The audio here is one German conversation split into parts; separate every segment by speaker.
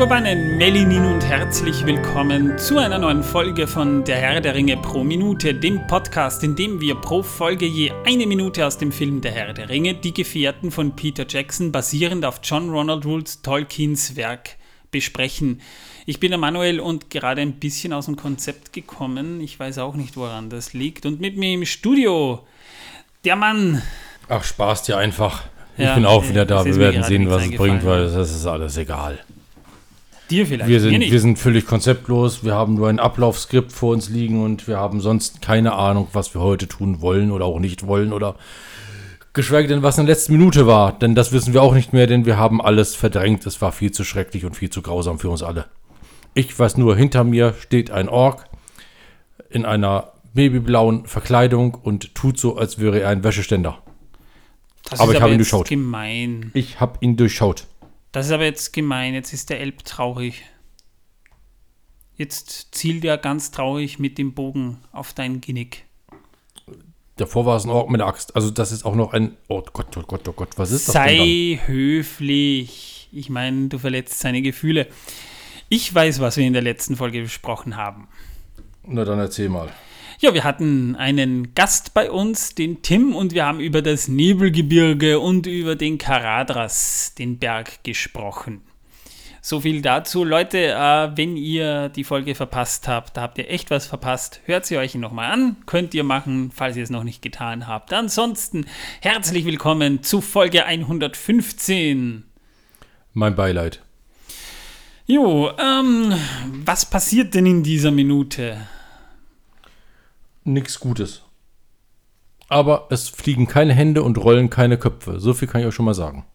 Speaker 1: Megobannen, Melinin und herzlich willkommen zu einer neuen Folge von Der Herr der Ringe pro Minute, dem Podcast, in dem wir pro Folge je eine Minute aus dem Film Der Herr der Ringe, die Gefährten von Peter Jackson, basierend auf John Ronald Reuels Tolkiens Werk, besprechen. Ich bin der Manuel und gerade ein bisschen aus dem Konzept gekommen. Ich weiß auch nicht, woran das liegt. Und mit mir im Studio der Mann.
Speaker 2: Ach, Spaß dir einfach. Ich
Speaker 1: Ja,
Speaker 2: bin auch wieder da.
Speaker 1: es ist
Speaker 2: Wir werden sehen, was es bringt, weil das ist alles egal.
Speaker 1: Dir vielleicht.
Speaker 2: Wir sind, wir sind völlig konzeptlos. Wir haben nur ein Ablaufskript vor uns liegen und wir haben sonst keine Ahnung, was wir heute tun wollen oder auch nicht wollen oder geschweige denn, was in der letzten Minute war. Denn das wissen wir auch nicht mehr, denn wir haben alles verdrängt. Es war viel zu schrecklich und viel zu grausam für uns alle. Ich weiß nur, hinter mir steht ein Ork in einer babyblauen Verkleidung und tut so, als wäre er ein Wäscheständer.
Speaker 1: das
Speaker 2: aber
Speaker 1: ist
Speaker 2: ich habe ihn durchschaut.
Speaker 1: gemein.
Speaker 2: Ich habe ihn durchschaut.
Speaker 1: Das ist aber jetzt gemein. Jetzt ist der Elb traurig. Jetzt zielt er ganz traurig mit dem Bogen auf dein Genick.
Speaker 2: Davor war es ein Ork mit der Axt. Also das ist auch noch ein. Oh Gott, oh Gott, oh Gott, was ist das denn
Speaker 1: Sei höflich. Ich meine, du verletzt seine Gefühle. Ich weiß, was wir in der letzten Folge besprochen haben.
Speaker 2: Na dann erzähl mal.
Speaker 1: Ja, wir hatten einen Gast bei uns, den Tim, und wir haben über das Nebelgebirge und über den Karadras, den Berg, gesprochen. So viel dazu. Leute, äh, wenn ihr die Folge verpasst habt, da habt ihr echt was verpasst, hört sie euch nochmal an. Könnt ihr machen, falls ihr es noch nicht getan habt. Ansonsten herzlich willkommen zu Folge 115.
Speaker 2: Mein Beileid.
Speaker 1: Jo, ähm, was passiert denn in dieser Minute?
Speaker 2: Nix Gutes. Aber es fliegen keine Hände und rollen keine Köpfe. So viel kann ich euch schon mal sagen.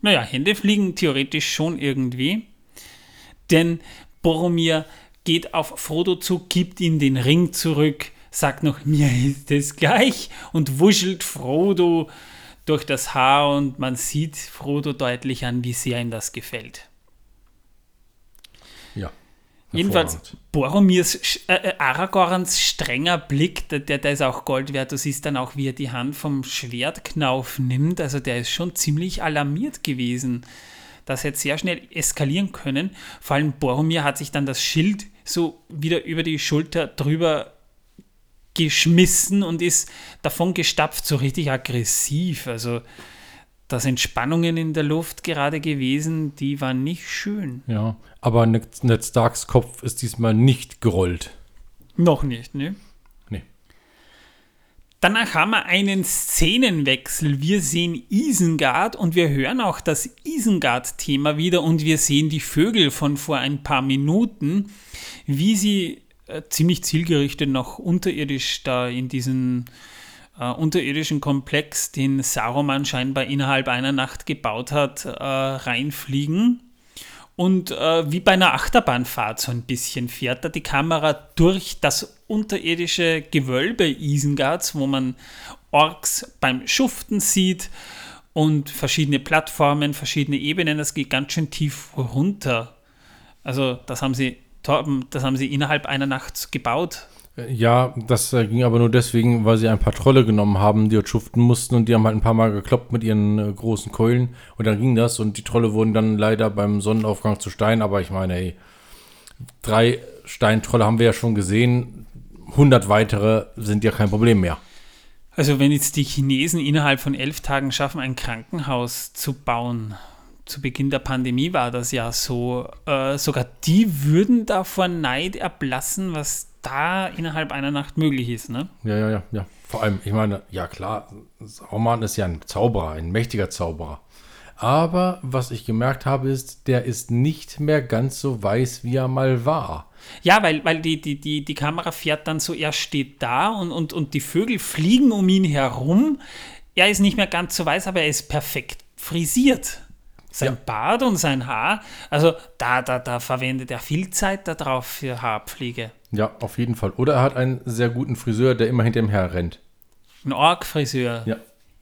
Speaker 1: Naja, Hände fliegen theoretisch schon irgendwie. Denn Boromir geht auf Frodo zu, gibt ihm den Ring zurück, sagt noch, mir ist es gleich und wuschelt Frodo durch das Haar und man sieht Frodo deutlich an, wie sehr ihm das gefällt. Jedenfalls. Boromirs, äh, äh, Aragorns strenger Blick, der, der, der ist auch Gold wert. Du siehst dann auch, wie er die Hand vom Schwertknauf nimmt. Also der ist schon ziemlich alarmiert gewesen. Das hätte sehr schnell eskalieren können. Vor allem Boromir hat sich dann das Schild so wieder über die Schulter drüber geschmissen und ist davon gestapft, so richtig aggressiv. Also da sind Spannungen in der Luft gerade gewesen, die waren nicht schön.
Speaker 2: Ja. Aber Ned Starks Kopf ist diesmal nicht gerollt.
Speaker 1: Noch nicht, ne?
Speaker 2: Nee.
Speaker 1: Danach haben wir einen Szenenwechsel. Wir sehen Isengard und wir hören auch das Isengard-Thema wieder und wir sehen die Vögel von vor ein paar Minuten, wie sie äh, ziemlich zielgerichtet noch unterirdisch da in diesen äh, unterirdischen Komplex, den Saruman scheinbar innerhalb einer Nacht gebaut hat, äh, reinfliegen. Und äh, wie bei einer Achterbahnfahrt so ein bisschen fährt da die Kamera durch das unterirdische Gewölbe Isengards, wo man Orks beim Schuften sieht und verschiedene Plattformen, verschiedene Ebenen. Das geht ganz schön tief runter. Also das haben sie, das haben sie innerhalb einer Nacht gebaut.
Speaker 2: Ja, das äh, ging aber nur deswegen, weil sie ein paar Trolle genommen haben, die dort schuften mussten und die haben halt ein paar Mal gekloppt mit ihren äh, großen Keulen und dann ging das und die Trolle wurden dann leider beim Sonnenaufgang zu Stein, aber ich meine, ey, drei Steintrolle haben wir ja schon gesehen, 100 weitere sind ja kein Problem mehr.
Speaker 1: Also wenn jetzt die Chinesen innerhalb von elf Tagen schaffen, ein Krankenhaus zu bauen, zu Beginn der Pandemie war das ja so, äh, sogar die würden da vor Neid erblassen, was da innerhalb einer Nacht möglich ist. Ne?
Speaker 2: Ja, ja, ja, ja. Vor allem, ich meine, ja klar, Sauron ist ja ein Zauberer, ein mächtiger Zauberer. Aber was ich gemerkt habe, ist, der ist nicht mehr ganz so weiß, wie er mal war.
Speaker 1: Ja, weil, weil die, die, die, die Kamera fährt dann so, er steht da und, und, und die Vögel fliegen um ihn herum. Er ist nicht mehr ganz so weiß, aber er ist perfekt frisiert. Sein
Speaker 2: Ja.
Speaker 1: Bart und sein Haar, also da, da, da verwendet er viel Zeit darauf für Haarpflege.
Speaker 2: Ja, auf jeden Fall. Oder er hat einen sehr guten Friseur, der immer hinter ihm her rennt.
Speaker 1: Ein Org-Friseur.
Speaker 2: Ja.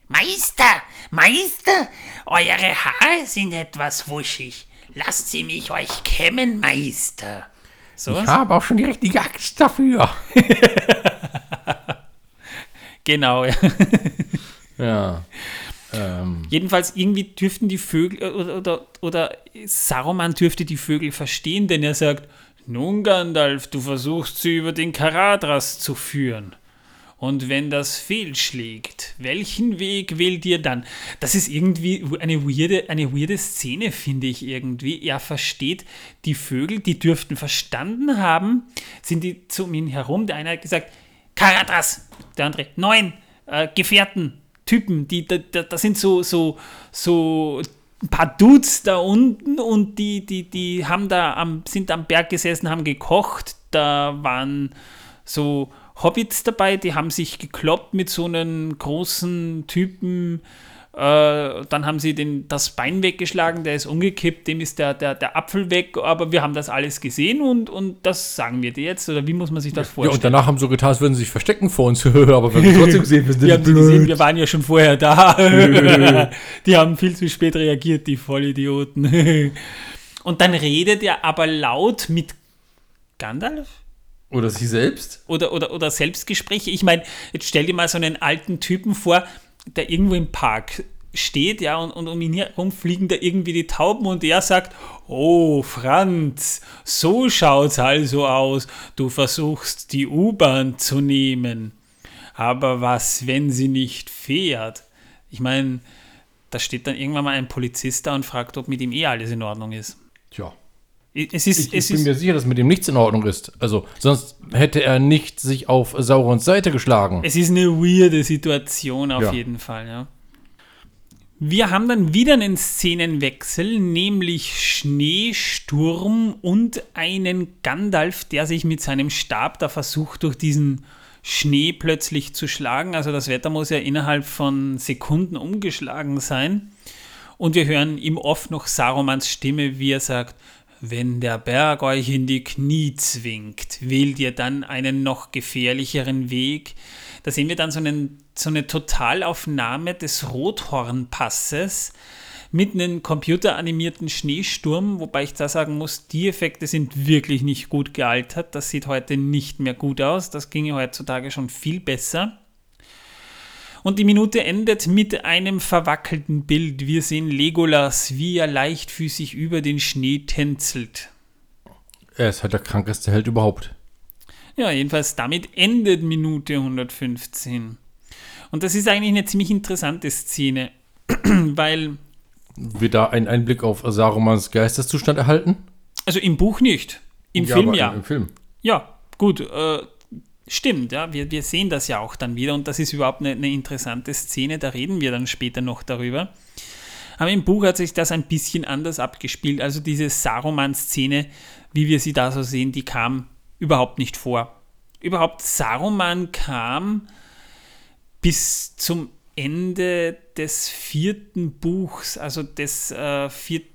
Speaker 3: Meister, Meister, eure Haare sind etwas wuschig. Lasst sie mich euch kämmen, Meister.
Speaker 1: So,
Speaker 2: habe auch schon die richtige Axt dafür.
Speaker 1: genau. Ja.
Speaker 2: Ja. Ähm,
Speaker 1: Jedenfalls irgendwie dürften die Vögel äh, oder, oder, oder Saruman dürfte die Vögel verstehen, denn er sagt, nun Gandalf, du versuchst sie über den Karadras zu führen. Und wenn das fehlschlägt, welchen Weg wählt ihr dann? Das ist irgendwie eine weirde, eine weirde Szene, finde ich irgendwie. Er versteht die Vögel, die dürften verstanden haben, sind die zu ihm herum. Der eine hat gesagt, Karadras, der andere, neun äh, Gefährten, Typen, die, da, da, das sind so, so, so ein paar Dudes da unten und die, die, die haben da am, sind am Berg gesessen, haben gekocht. Da waren so Hobbits dabei, die haben sich gekloppt mit so einem großen Typen. Äh, dann haben sie den, das Bein weggeschlagen, der ist umgekippt, dem ist der, der, der Apfel weg, aber wir haben das alles gesehen und, und das sagen wir dir jetzt. Oder wie muss man sich das
Speaker 2: ja,
Speaker 1: vorstellen?
Speaker 2: und danach haben sie so getan, als würden sie sich verstecken vor uns. aber wir haben trotzdem gesehen, wir sind
Speaker 1: Wir haben sie gesehen, wir waren ja schon vorher da. die haben viel zu spät reagiert, die Vollidioten. Und dann redet er aber laut mit Gandalf?
Speaker 2: Oder sie selbst?
Speaker 1: Oder, oder, oder Selbstgespräche. Ich meine, jetzt stell dir mal so einen alten Typen vor, der irgendwo im Park steht, ja, und, und um ihn herum fliegen da irgendwie die Tauben und er sagt, oh Franz, so schaut's also aus, du versuchst die U-Bahn zu nehmen. Aber was, wenn sie nicht fährt? Ich meine, da steht dann irgendwann mal ein Polizist da und fragt, ob mit ihm eh alles in Ordnung ist.
Speaker 2: Tja.
Speaker 1: Es ist,
Speaker 2: Ich,
Speaker 1: es
Speaker 2: ich bin mir sicher, dass mit dem nichts in Ordnung ist. Also, sonst hätte er nicht sich auf Saurons Seite geschlagen.
Speaker 1: Es ist eine weirde Situation auf
Speaker 2: Ja.
Speaker 1: jeden Fall, ja. Wir haben dann wieder einen Szenenwechsel, nämlich Schneesturm und einen Gandalf, der sich mit seinem Stab da versucht, durch diesen Schnee plötzlich zu schlagen. Also das Wetter muss ja innerhalb von Sekunden umgeschlagen sein. Und wir hören im Off noch Sarumans Stimme, wie er sagt, wenn der Berg euch in die Knie zwingt, wählt ihr dann einen noch gefährlicheren Weg. Da sehen wir dann so, einen, so eine Totalaufnahme des Rothornpasses mit einem computeranimierten Schneesturm, wobei ich da sagen muss, die Effekte sind wirklich nicht gut gealtert. Das sieht heute nicht mehr gut aus. Das ginge heutzutage schon viel besser. Und die Minute endet mit einem verwackelten Bild. Wir sehen Legolas, wie er leichtfüßig über den Schnee tänzelt.
Speaker 2: Er ist halt der krankeste Held überhaupt.
Speaker 1: Ja, jedenfalls damit endet Minute 115. Und das ist eigentlich eine ziemlich interessante Szene, weil,
Speaker 2: Wir da einen Einblick auf Sarumans Geisteszustand erhalten?
Speaker 1: also im Buch nicht, im Film
Speaker 2: aber
Speaker 1: ja.
Speaker 2: Im, Im Film.
Speaker 1: Ja, gut, äh, stimmt, ja, wir, wir sehen das ja auch dann wieder und das ist überhaupt eine, eine interessante Szene, da reden wir dann später noch darüber. Aber im Buch hat sich das ein bisschen anders abgespielt. Also diese Saruman-Szene, wie wir sie da so sehen, die kam überhaupt nicht vor. Überhaupt Saruman kam bis zum Ende des vierten Buchs, also des äh, viert,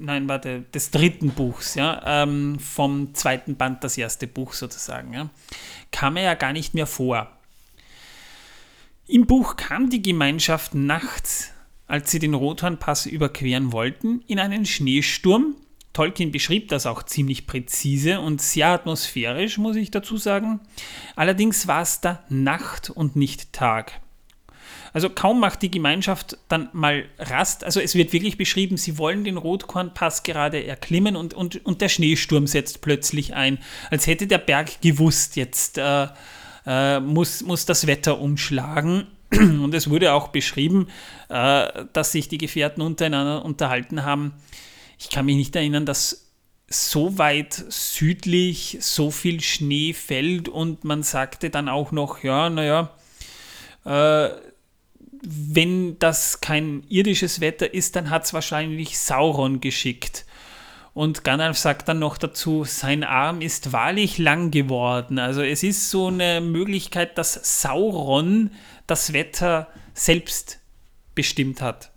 Speaker 1: nein, warte, des dritten Buchs, ja, ähm, vom zweiten Band, das erste Buch sozusagen, ja, kam er ja gar nicht mehr vor. Im Buch kam die Gemeinschaft nachts, als sie den Rothornpass überqueren wollten, in einen Schneesturm. Tolkien beschrieb das auch ziemlich präzise und sehr atmosphärisch, muss ich dazu sagen. Allerdings war es da Nacht und nicht Tag. Also kaum macht die Gemeinschaft dann mal Rast. Also es wird wirklich beschrieben, sie wollen den Rotkornpass gerade erklimmen und, und, und der Schneesturm setzt plötzlich ein. Als hätte der Berg gewusst, jetzt äh, äh, muss, muss das Wetter umschlagen. Und es wurde auch beschrieben, äh, dass sich die Gefährten untereinander unterhalten haben. Ich kann mich nicht erinnern, dass so weit südlich so viel Schnee fällt und man sagte dann auch noch, ja, naja, äh, wenn das kein irdisches Wetter ist, dann hat es wahrscheinlich Sauron geschickt. Und Gandalf sagt dann noch dazu, sein Arm ist wahrlich lang geworden. Also es ist so eine Möglichkeit, dass Sauron das Wetter selbst bestimmt hat.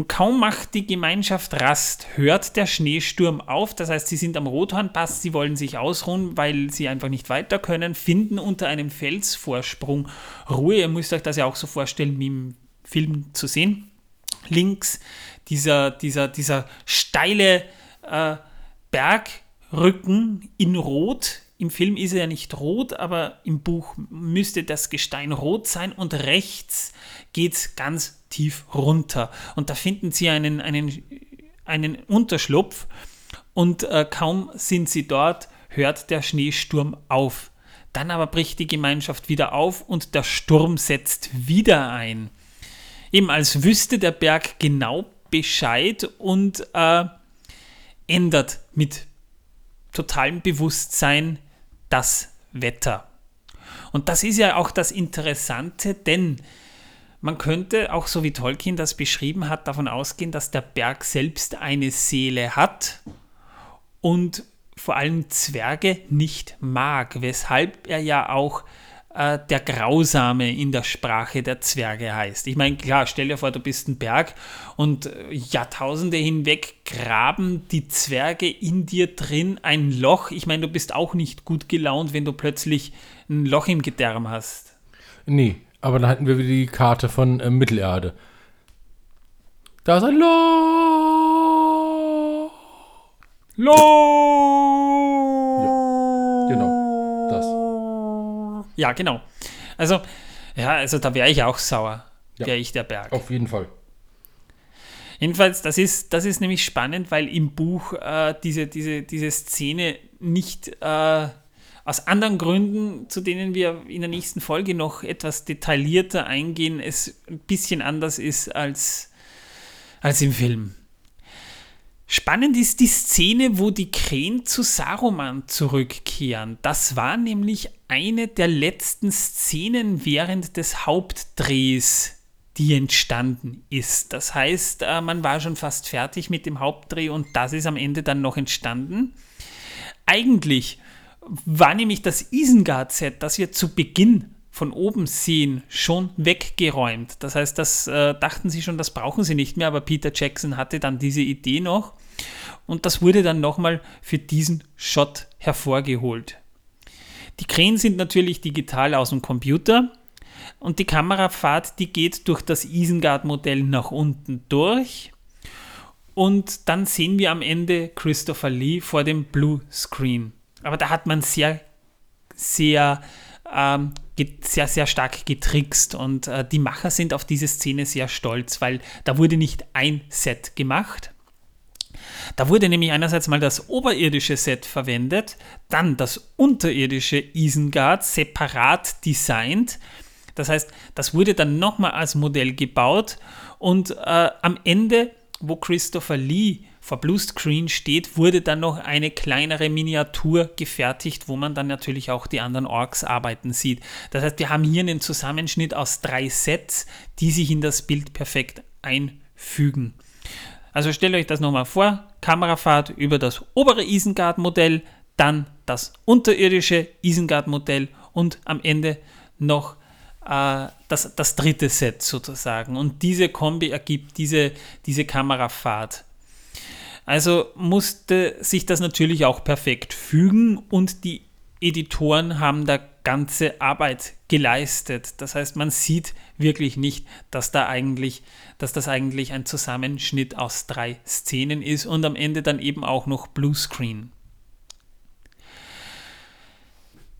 Speaker 1: Und kaum macht die Gemeinschaft Rast, hört der Schneesturm auf. Das heißt, sie sind am Rothornpass, sie wollen sich ausruhen, weil sie einfach nicht weiter können, finden unter einem Felsvorsprung Ruhe. Ihr müsst euch das ja auch so vorstellen, wie im Film zu sehen. Links dieser, dieser, dieser steile äh, Bergrücken in Rot. Im Film ist er ja nicht rot, aber im Buch müsste das Gestein rot sein und rechts geht es ganz tief runter. Und da finden sie einen, einen, einen Unterschlupf und äh, kaum sind sie dort, hört der Schneesturm auf. Dann aber bricht die Gemeinschaft wieder auf und der Sturm setzt wieder ein. Eben als wüsste der Berg genau Bescheid und äh, ändert mit totalem Bewusstsein das Wetter. Und das ist ja auch das Interessante, denn man könnte, auch so wie Tolkien das beschrieben hat, davon ausgehen, dass der Berg selbst eine Seele hat und vor allem Zwerge nicht mag, weshalb er ja auch äh, der Grausame in der Sprache der Zwerge heißt. Ich meine, klar, stell dir vor, du bist ein Berg und äh, Jahrtausende hinweg graben die Zwerge in dir drin ein Loch. Ich meine, du bist auch nicht gut gelaunt, wenn du plötzlich ein Loch im Gedärm hast.
Speaker 2: Nee, aber dann hatten wir wieder die Karte von äh, Mittelerde. Da ist ein Loch.
Speaker 1: Loh!
Speaker 2: Genau, das.
Speaker 1: Ja, genau. Also, ja, also da wäre ich auch sauer,
Speaker 2: Ja.
Speaker 1: wäre ich der Berg.
Speaker 2: Auf jeden Fall.
Speaker 1: Jedenfalls, das ist, das ist nämlich spannend, weil im Buch äh, diese, diese, diese Szene nicht äh, aus anderen Gründen, zu denen wir in der nächsten Folge noch etwas detaillierter eingehen, es ein bisschen anders ist als, als im Film. Spannend ist die Szene, wo die Krähen zu Saruman zurückkehren. Das war nämlich eine der letzten Szenen während des Hauptdrehs, die entstanden ist. Das heißt, äh, man war schon fast fertig mit dem Hauptdreh und das ist am Ende dann noch entstanden. Eigentlich war nämlich das Isengard-Set, das wir zu Beginn von oben sehen, schon weggeräumt. Das heißt, das äh, dachten sie schon, das brauchen sie nicht mehr, aber Peter Jackson hatte dann diese Idee noch und das wurde dann nochmal für diesen Shot hervorgeholt. Die Krähen sind natürlich digital aus dem Computer und die Kamerafahrt, die geht durch das Isengard-Modell nach unten durch und dann sehen wir am Ende Christopher Lee vor dem Blue Screen. Aber da hat man sehr, sehr, ähm, sehr, sehr stark getrickst und äh, die Macher sind auf diese Szene sehr stolz, weil da wurde nicht ein Set gemacht. Da wurde nämlich einerseits mal das oberirdische Set verwendet, dann das unterirdische Isengard separat designt. Das heißt, das wurde dann nochmal als Modell gebaut und äh, am Ende, wo Christopher Lee vor Bluescreen steht, wurde dann noch eine kleinere Miniatur gefertigt, wo man dann natürlich auch die anderen Orks arbeiten sieht. Das heißt, wir haben hier einen Zusammenschnitt aus drei Sets, die sich in das Bild perfekt einfügen. Also stellt euch das nochmal vor, Kamerafahrt über das obere Isengard-Modell, dann das unterirdische Isengard-Modell und am Ende noch äh, das, das dritte Set sozusagen. Und diese Kombi ergibt diese, diese Kamerafahrt. Also musste sich das natürlich auch perfekt fügen und die Editoren haben da ganze Arbeit geleistet. Das heißt, man sieht wirklich nicht, dass da eigentlich, dass das eigentlich ein Zusammenschnitt aus drei Szenen ist und am Ende dann eben auch noch Bluescreen.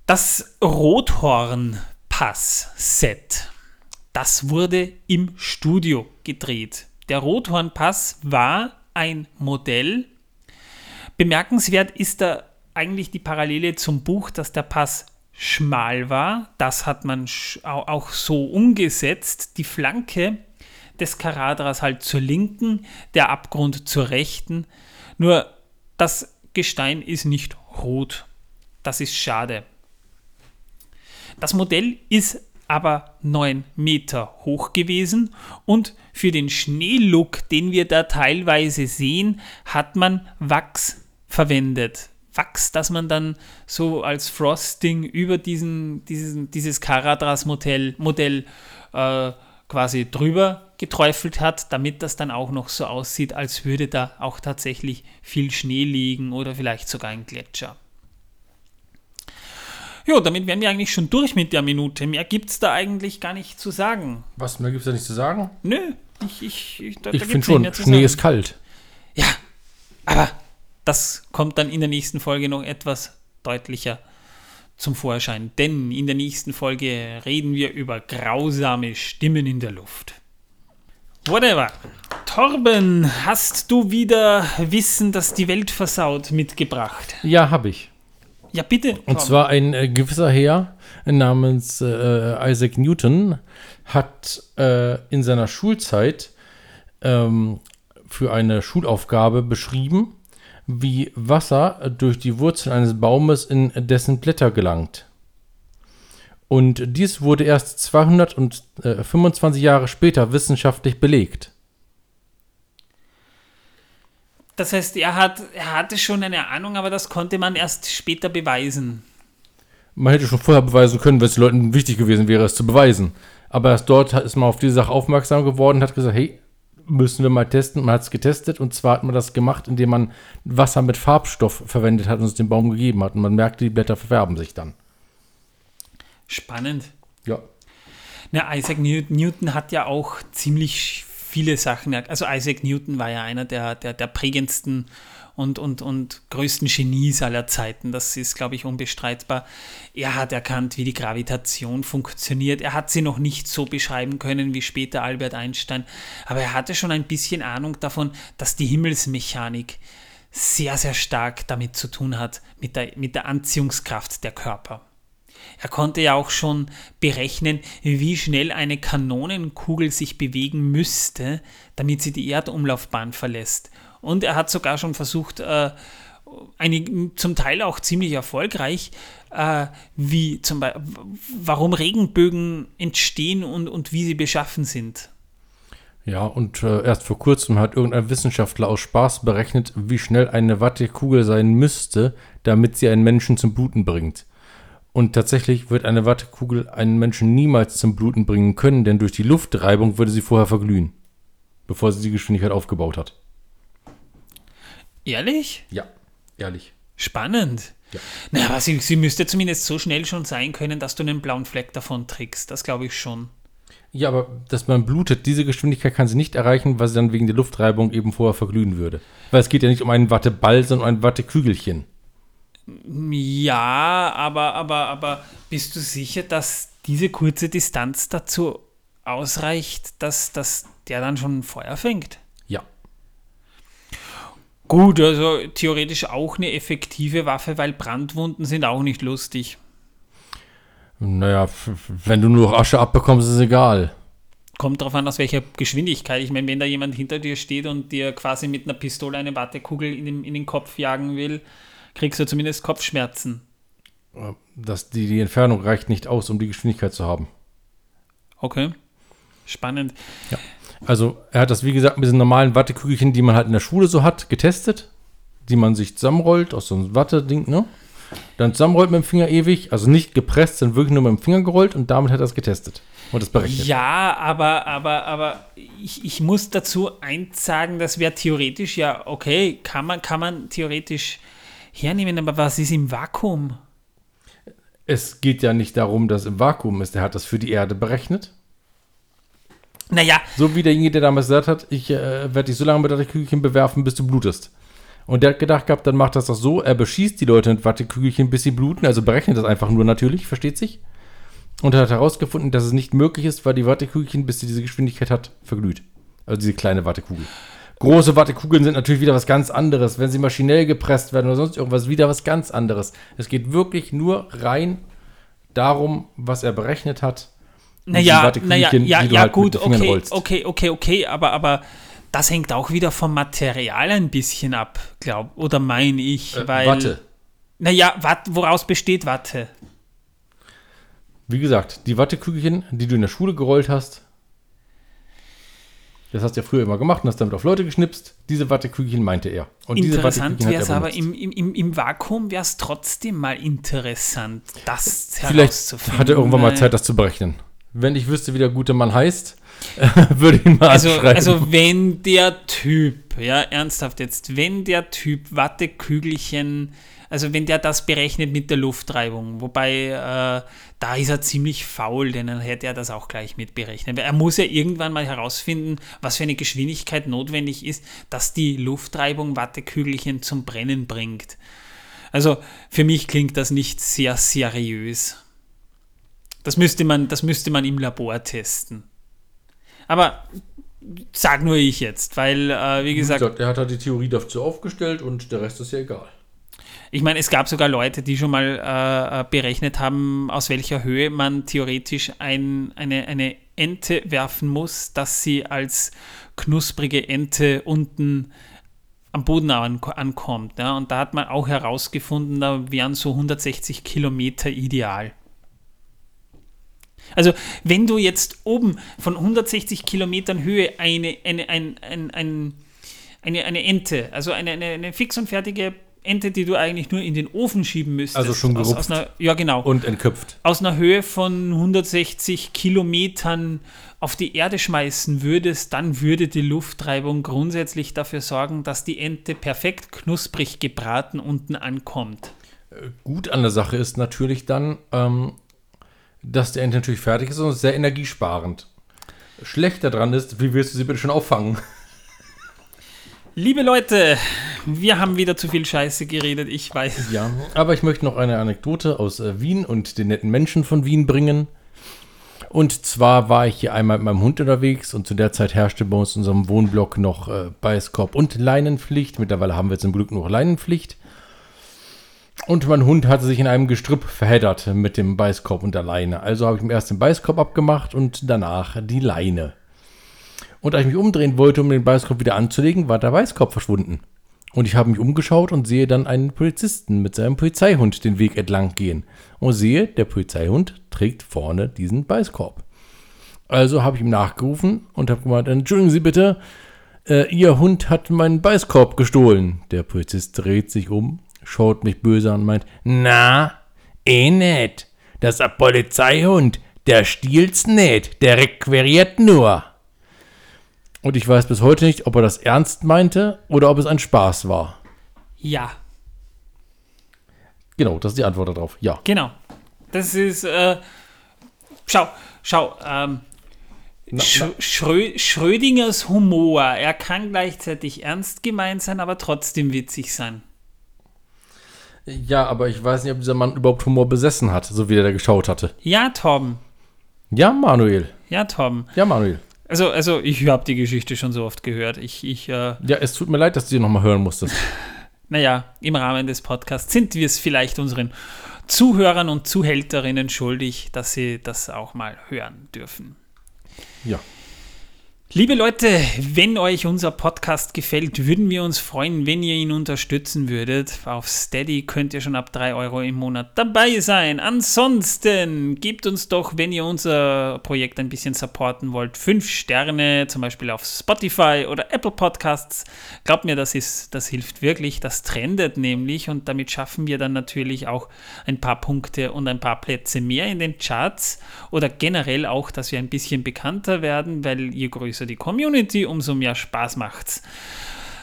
Speaker 1: Das Rothorn-Pass-Set, das wurde im Studio gedreht. Der Rothorn-Pass war ein Modell. Bemerkenswert ist da eigentlich die Parallele zum Buch, dass der Pass schmal war. Das hat man auch so umgesetzt. Die Flanke des Karadras halt zur linken, der Abgrund zur rechten. Nur das Gestein ist nicht rot. Das ist schade. Das Modell ist aber 9 Meter hoch gewesen und für den Schneelook, den wir da teilweise sehen, hat man Wachs verwendet. Wachs, das man dann so als Frosting über diesen, diesen, dieses Caradras-Modell Modell, äh, quasi drüber geträufelt hat, damit das dann auch noch so aussieht, als würde da auch tatsächlich viel Schnee liegen oder vielleicht sogar ein Gletscher. Jo, damit wären wir eigentlich schon durch mit der Minute. Mehr gibt es da eigentlich gar nicht zu sagen.
Speaker 2: Was mehr gibt es da nicht zu sagen?
Speaker 1: Nö, ich, ich, ich, da,
Speaker 2: Ich finde schon, Schnee ist kalt.
Speaker 1: Ja, aber das kommt dann in der nächsten Folge noch etwas deutlicher zum Vorschein. Denn in der nächsten Folge reden wir über grausame Stimmen in der Luft. Whatever. Torben, hast du wieder Wissen, das die Welt versaut, mitgebracht?
Speaker 2: Ja, habe ich.
Speaker 1: Ja, bitte.
Speaker 2: Und
Speaker 1: Torben.
Speaker 2: zwar ein äh, gewisser Herr namens äh, Isaac Newton hat äh, in seiner Schulzeit ähm, für eine Schulaufgabe beschrieben, wie Wasser durch die Wurzeln eines Baumes in dessen Blätter gelangt. Und dies wurde erst 225 Jahre später wissenschaftlich belegt.
Speaker 1: Das heißt, er, hat, er hatte schon eine Ahnung, aber das konnte man erst später beweisen.
Speaker 2: Man hätte schon vorher beweisen können, wenn es den Leuten wichtig gewesen wäre, es zu beweisen. Aber erst dort ist man auf diese Sache aufmerksam geworden und hat gesagt, hey, müssen wir mal testen. Man hat es getestet und zwar hat man das gemacht, indem man Wasser mit Farbstoff verwendet hat und es dem Baum gegeben hat. Und man merkte, die Blätter verfärben sich dann.
Speaker 1: Spannend.
Speaker 2: Ja.
Speaker 1: Na, Isaac New- Newton hat ja auch ziemlich viele Sachen. Also Isaac Newton war ja einer der, der, der prägendsten und, und, und größten Genies aller Zeiten. Das ist, glaube ich, unbestreitbar. Er hat erkannt, wie die Gravitation funktioniert. Er hat sie noch nicht so beschreiben können wie später Albert Einstein, aber er hatte schon ein bisschen Ahnung davon, dass die Himmelsmechanik sehr, sehr stark damit zu tun hat, mit der, mit der Anziehungskraft der Körper. Er konnte ja auch schon berechnen, wie schnell eine Kanonenkugel sich bewegen müsste, damit sie die Erdumlaufbahn verlässt. Und er hat sogar schon versucht, äh, eine, zum Teil auch ziemlich erfolgreich, äh, wie zum Beispiel, warum Regenbögen entstehen und, und wie sie beschaffen sind.
Speaker 2: Ja, und äh, erst vor kurzem hat irgendein Wissenschaftler aus Spaß berechnet, wie schnell eine Wattekugel sein müsste, damit sie einen Menschen zum Bluten bringt. Und tatsächlich wird eine Wattekugel einen Menschen niemals zum Bluten bringen können, denn durch die Luftreibung würde sie vorher verglühen, bevor sie die Geschwindigkeit aufgebaut hat.
Speaker 1: Ehrlich?
Speaker 2: Ja, ehrlich.
Speaker 1: Spannend.
Speaker 2: Ja.
Speaker 1: Naja, aber sie, sie müsste zumindest so schnell schon sein können, dass du einen blauen Fleck davon trägst. Das glaube ich schon.
Speaker 2: Ja, aber dass man blutet, diese Geschwindigkeit kann sie nicht erreichen, weil sie dann wegen der Luftreibung eben vorher verglühen würde. Weil es geht ja nicht um einen Watteball, sondern um ein Wattekügelchen.
Speaker 1: Ja, aber, aber, aber bist du sicher, dass diese kurze Distanz dazu ausreicht, dass, dass der dann schon Feuer fängt?
Speaker 2: Ja.
Speaker 1: Gut, also theoretisch auch eine effektive Waffe, weil Brandwunden sind auch nicht lustig.
Speaker 2: Naja, wenn du nur Asche abbekommst, ist es egal.
Speaker 1: Kommt darauf an, aus welcher Geschwindigkeit. Ich meine, wenn da jemand hinter dir steht und dir quasi mit einer Pistole eine Wattekugel in den, in den Kopf jagen will, kriegst du zumindest Kopfschmerzen.
Speaker 2: Das, die, die Entfernung reicht nicht aus, um die Geschwindigkeit zu haben.
Speaker 1: Okay. Spannend.
Speaker 2: Also, er hat das, wie gesagt, mit diesen normalen Wattekügelchen, die man halt in der Schule so hat, getestet. Die man sich zusammenrollt aus so einem Watte-Ding, ne? Dann zusammenrollt mit dem Finger ewig, also nicht gepresst, sondern wirklich nur mit dem Finger gerollt und damit hat er es getestet und das berechnet.
Speaker 1: Ja, aber, aber, aber ich, ich muss dazu eins sagen, das wäre theoretisch ja okay, kann man, kann man theoretisch hernehmen, aber was ist im Vakuum?
Speaker 2: Es geht ja nicht darum, dass im Vakuum ist. Er hat das für die Erde berechnet.
Speaker 1: Naja,
Speaker 2: So wie derjenige, der damals gesagt hat, ich äh, werde dich so lange mit Wattekügelchen bewerfen, bis du blutest. Und der hat gedacht gehabt, dann macht das doch so, er beschießt die Leute mit Wattekügelchen, bis sie bluten, also berechnet das einfach nur natürlich, versteht sich? Und er hat herausgefunden, dass es nicht möglich ist, weil die Wattekügelchen, bis sie diese Geschwindigkeit hat, verglüht. Also diese kleine Wattekugel. Große Wattekugeln sind natürlich wieder was ganz anderes. Wenn sie maschinell gepresst werden oder sonst irgendwas, wieder was ganz anderes. Es geht wirklich nur rein darum, was er berechnet hat.
Speaker 1: Naja, naja, ja, ja
Speaker 2: halt
Speaker 1: gut, okay,
Speaker 2: rollst.
Speaker 1: okay, okay, okay, aber, aber das hängt auch wieder vom Material ein bisschen ab, glaub, oder meine ich, weil...
Speaker 2: Äh, Watte.
Speaker 1: Naja, Watt, woraus besteht Watte?
Speaker 2: Wie gesagt, die Wattekügelchen, die du in der Schule gerollt hast, das hast du ja früher immer gemacht und hast damit auf Leute geschnipst. Diese Wattekügelchen meinte er. Und diese
Speaker 1: Interessant wäre es
Speaker 2: er
Speaker 1: aber im, im, im, Vakuum wäre es trotzdem mal interessant, das
Speaker 2: Vielleicht
Speaker 1: herauszufinden.
Speaker 2: hat er irgendwann mal Zeit, das zu berechnen. Wenn ich wüsste, wie der gute Mann heißt, würde ich ihn mal
Speaker 1: Also,
Speaker 2: anschreiben.
Speaker 1: also wenn der Typ, ja, ernsthaft jetzt, wenn der Typ Wattekügelchen, also wenn der das berechnet mit der Luftreibung, wobei äh, da ist er ziemlich faul, denn dann hätte er das auch gleich mit berechnet. Er muss ja irgendwann mal herausfinden, was für eine Geschwindigkeit notwendig ist, dass die Luftreibung Wattekügelchen zum Brennen bringt. Also für mich klingt das nicht sehr seriös. Das müsste man, das müsste man im Labor testen. Aber Sag nur ich jetzt, weil, äh, wie
Speaker 2: Wie
Speaker 1: gesagt,
Speaker 2: gesagt, er hat halt die Theorie dazu aufgestellt und der Rest ist ja egal.
Speaker 1: Ich meine, es gab sogar Leute, die schon mal äh, äh, berechnet haben, aus welcher Höhe man theoretisch ein, eine, eine Ente werfen muss, dass sie als knusprige Ente unten am Boden an, ankommt. Ja? Und da hat man auch herausgefunden, da wären so 160 Kilometer ideal. Also, wenn du jetzt oben von 160 Kilometern Höhe eine, eine, ein, ein, ein, eine, eine Ente, also eine, eine, eine fix und fertige Ente, die du eigentlich nur in den Ofen schieben müsstest.
Speaker 2: Also schon
Speaker 1: aus, aus
Speaker 2: gerupft.
Speaker 1: einer, Ja, genau.
Speaker 2: Und entköpft.
Speaker 1: aus einer Höhe von 160 Kilometern auf die Erde schmeißen würdest, dann würde die Luftreibung grundsätzlich dafür sorgen, dass die Ente perfekt knusprig gebraten unten ankommt.
Speaker 2: Gut an der Sache ist natürlich dann, ähm, dass der Ente natürlich fertig ist und sehr energiesparend. Schlecht daran ist, wie willst du sie bitte schon auffangen?
Speaker 1: Liebe Leute, wir haben wieder zu viel Scheiße geredet, ich weiß.
Speaker 2: Ja, aber ich möchte noch eine Anekdote aus äh, Wien und den netten Menschen von Wien bringen. Und zwar war ich hier einmal mit meinem Hund unterwegs und zu der Zeit herrschte bei uns in unserem Wohnblock noch äh, Beißkorb und Leinenpflicht. Mittlerweile haben wir zum Glück nur noch Leinenpflicht. Und mein Hund hatte sich in einem Gestrüpp verheddert mit dem Beißkorb und der Leine. Also habe ich ihm erst den Beißkorb abgemacht und danach die Leine. Und als ich mich umdrehen wollte, um den Beißkorb wieder anzulegen, war der Beißkorb verschwunden. Und ich habe mich umgeschaut und sehe dann einen Polizisten mit seinem Polizeihund den Weg entlang gehen. Und sehe, der Polizeihund trägt vorne diesen Beißkorb. Also habe ich ihm nachgerufen und habe gemeint, entschuldigen Sie bitte, äh, Ihr Hund hat meinen Beißkorb gestohlen. Der Polizist dreht sich um, schaut mich böse an und meint, na, eh net. Das ist ein Polizeihund, der stiehlt nicht, der requiriert nur. Und ich weiß bis heute nicht, ob er das ernst meinte oder ob es ein Spaß war.
Speaker 1: Ja,
Speaker 2: Genau, das ist die Antwort darauf. Ja.
Speaker 1: genau. Das ist, äh, schau, schau, ähm,
Speaker 2: Na,
Speaker 1: Sch
Speaker 2: na,
Speaker 1: Schrö Schrödingers Humor, er kann gleichzeitig ernst gemeint sein, aber trotzdem witzig sein.
Speaker 2: ja, aber ich weiß nicht, ob dieser Mann überhaupt Humor besessen hat, so wie er da geschaut hatte.
Speaker 1: Ja, Torben.
Speaker 2: Ja, Manuel.
Speaker 1: Ja, Torben.
Speaker 2: Ja, Manuel.
Speaker 1: Also, also ich habe die Geschichte schon so oft gehört. Ich, ich, äh,
Speaker 2: Ja, es tut mir leid, dass du die nochmal hören musstest.
Speaker 1: naja, im Rahmen des Podcasts sind wir es vielleicht unseren Zuhörern und Zuhälterinnen schuldig, dass sie das auch mal hören dürfen.
Speaker 2: Ja.
Speaker 1: Liebe Leute, wenn euch unser Podcast gefällt, würden wir uns freuen, wenn ihr ihn unterstützen würdet. Auf Steady könnt ihr schon ab 3 Euro im Monat dabei sein. Ansonsten gebt uns doch, wenn ihr unser Projekt ein bisschen supporten wollt, 5 Sterne, zum Beispiel auf Spotify oder Apple Podcasts. Glaubt mir, das, ist, das hilft wirklich. Das trendet nämlich und damit schaffen wir dann natürlich auch ein paar Punkte und ein paar Plätze mehr in den Charts oder generell auch, dass wir ein bisschen bekannter werden, weil je größer die Community, umso mehr Spaß macht's.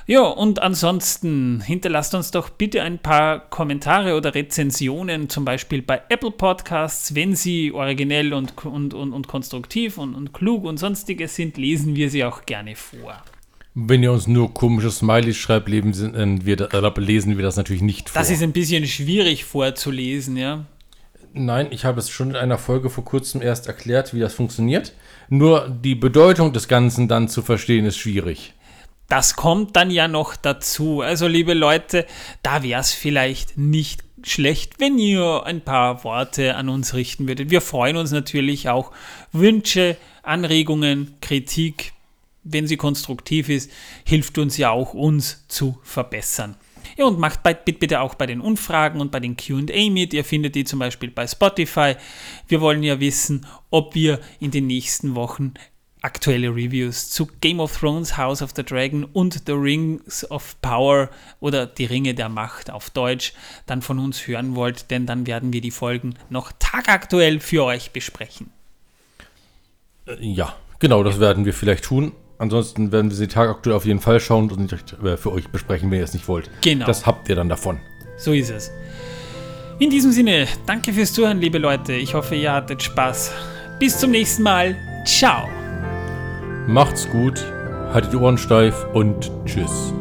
Speaker 1: Ja, und ansonsten hinterlasst uns doch bitte ein paar Kommentare oder Rezensionen, zum Beispiel bei Apple Podcasts. Wenn sie originell und, und, und, und konstruktiv und, und klug und sonstiges sind, lesen wir sie auch gerne vor.
Speaker 2: Wenn ihr uns nur komische Smileys schreibt, lesen wir, äh, lesen wir das natürlich nicht vor.
Speaker 1: Das ist ein bisschen schwierig vorzulesen, ja.
Speaker 2: Nein, ich habe es schon in einer Folge vor kurzem erst erklärt, wie das funktioniert. Nur die Bedeutung des Ganzen dann zu verstehen, ist schwierig.
Speaker 1: Das kommt dann ja noch dazu. Also, liebe Leute, da wäre es vielleicht nicht schlecht, wenn ihr ein paar Worte an uns richten würdet. Wir freuen uns natürlich auch. Wünsche, Anregungen, Kritik, wenn sie konstruktiv ist, hilft uns ja auch, uns zu verbessern. Ja, und macht bei, bitte auch bei den Umfragen und bei den QA mit. Ihr findet die zum Beispiel bei Spotify. Wir wollen ja wissen, ob wir in den nächsten Wochen aktuelle Reviews zu Game of Thrones, House of the Dragon und The Rings of Power oder die Ringe der Macht auf Deutsch dann von uns hören wollt, denn dann werden wir die Folgen noch tagaktuell für euch besprechen.
Speaker 2: Äh, Ja, genau, das werden wir vielleicht tun. Ansonsten werden wir sie tagaktuell auf jeden Fall schauen und äh, für euch besprechen, wenn ihr es nicht wollt.
Speaker 1: Genau.
Speaker 2: Das habt ihr dann davon.
Speaker 1: So ist es. In diesem Sinne, danke fürs Zuhören, liebe Leute. Ich hoffe, ihr hattet Spaß. Bis zum nächsten Mal. Ciao.
Speaker 2: Macht's gut, haltet die Ohren steif und tschüss.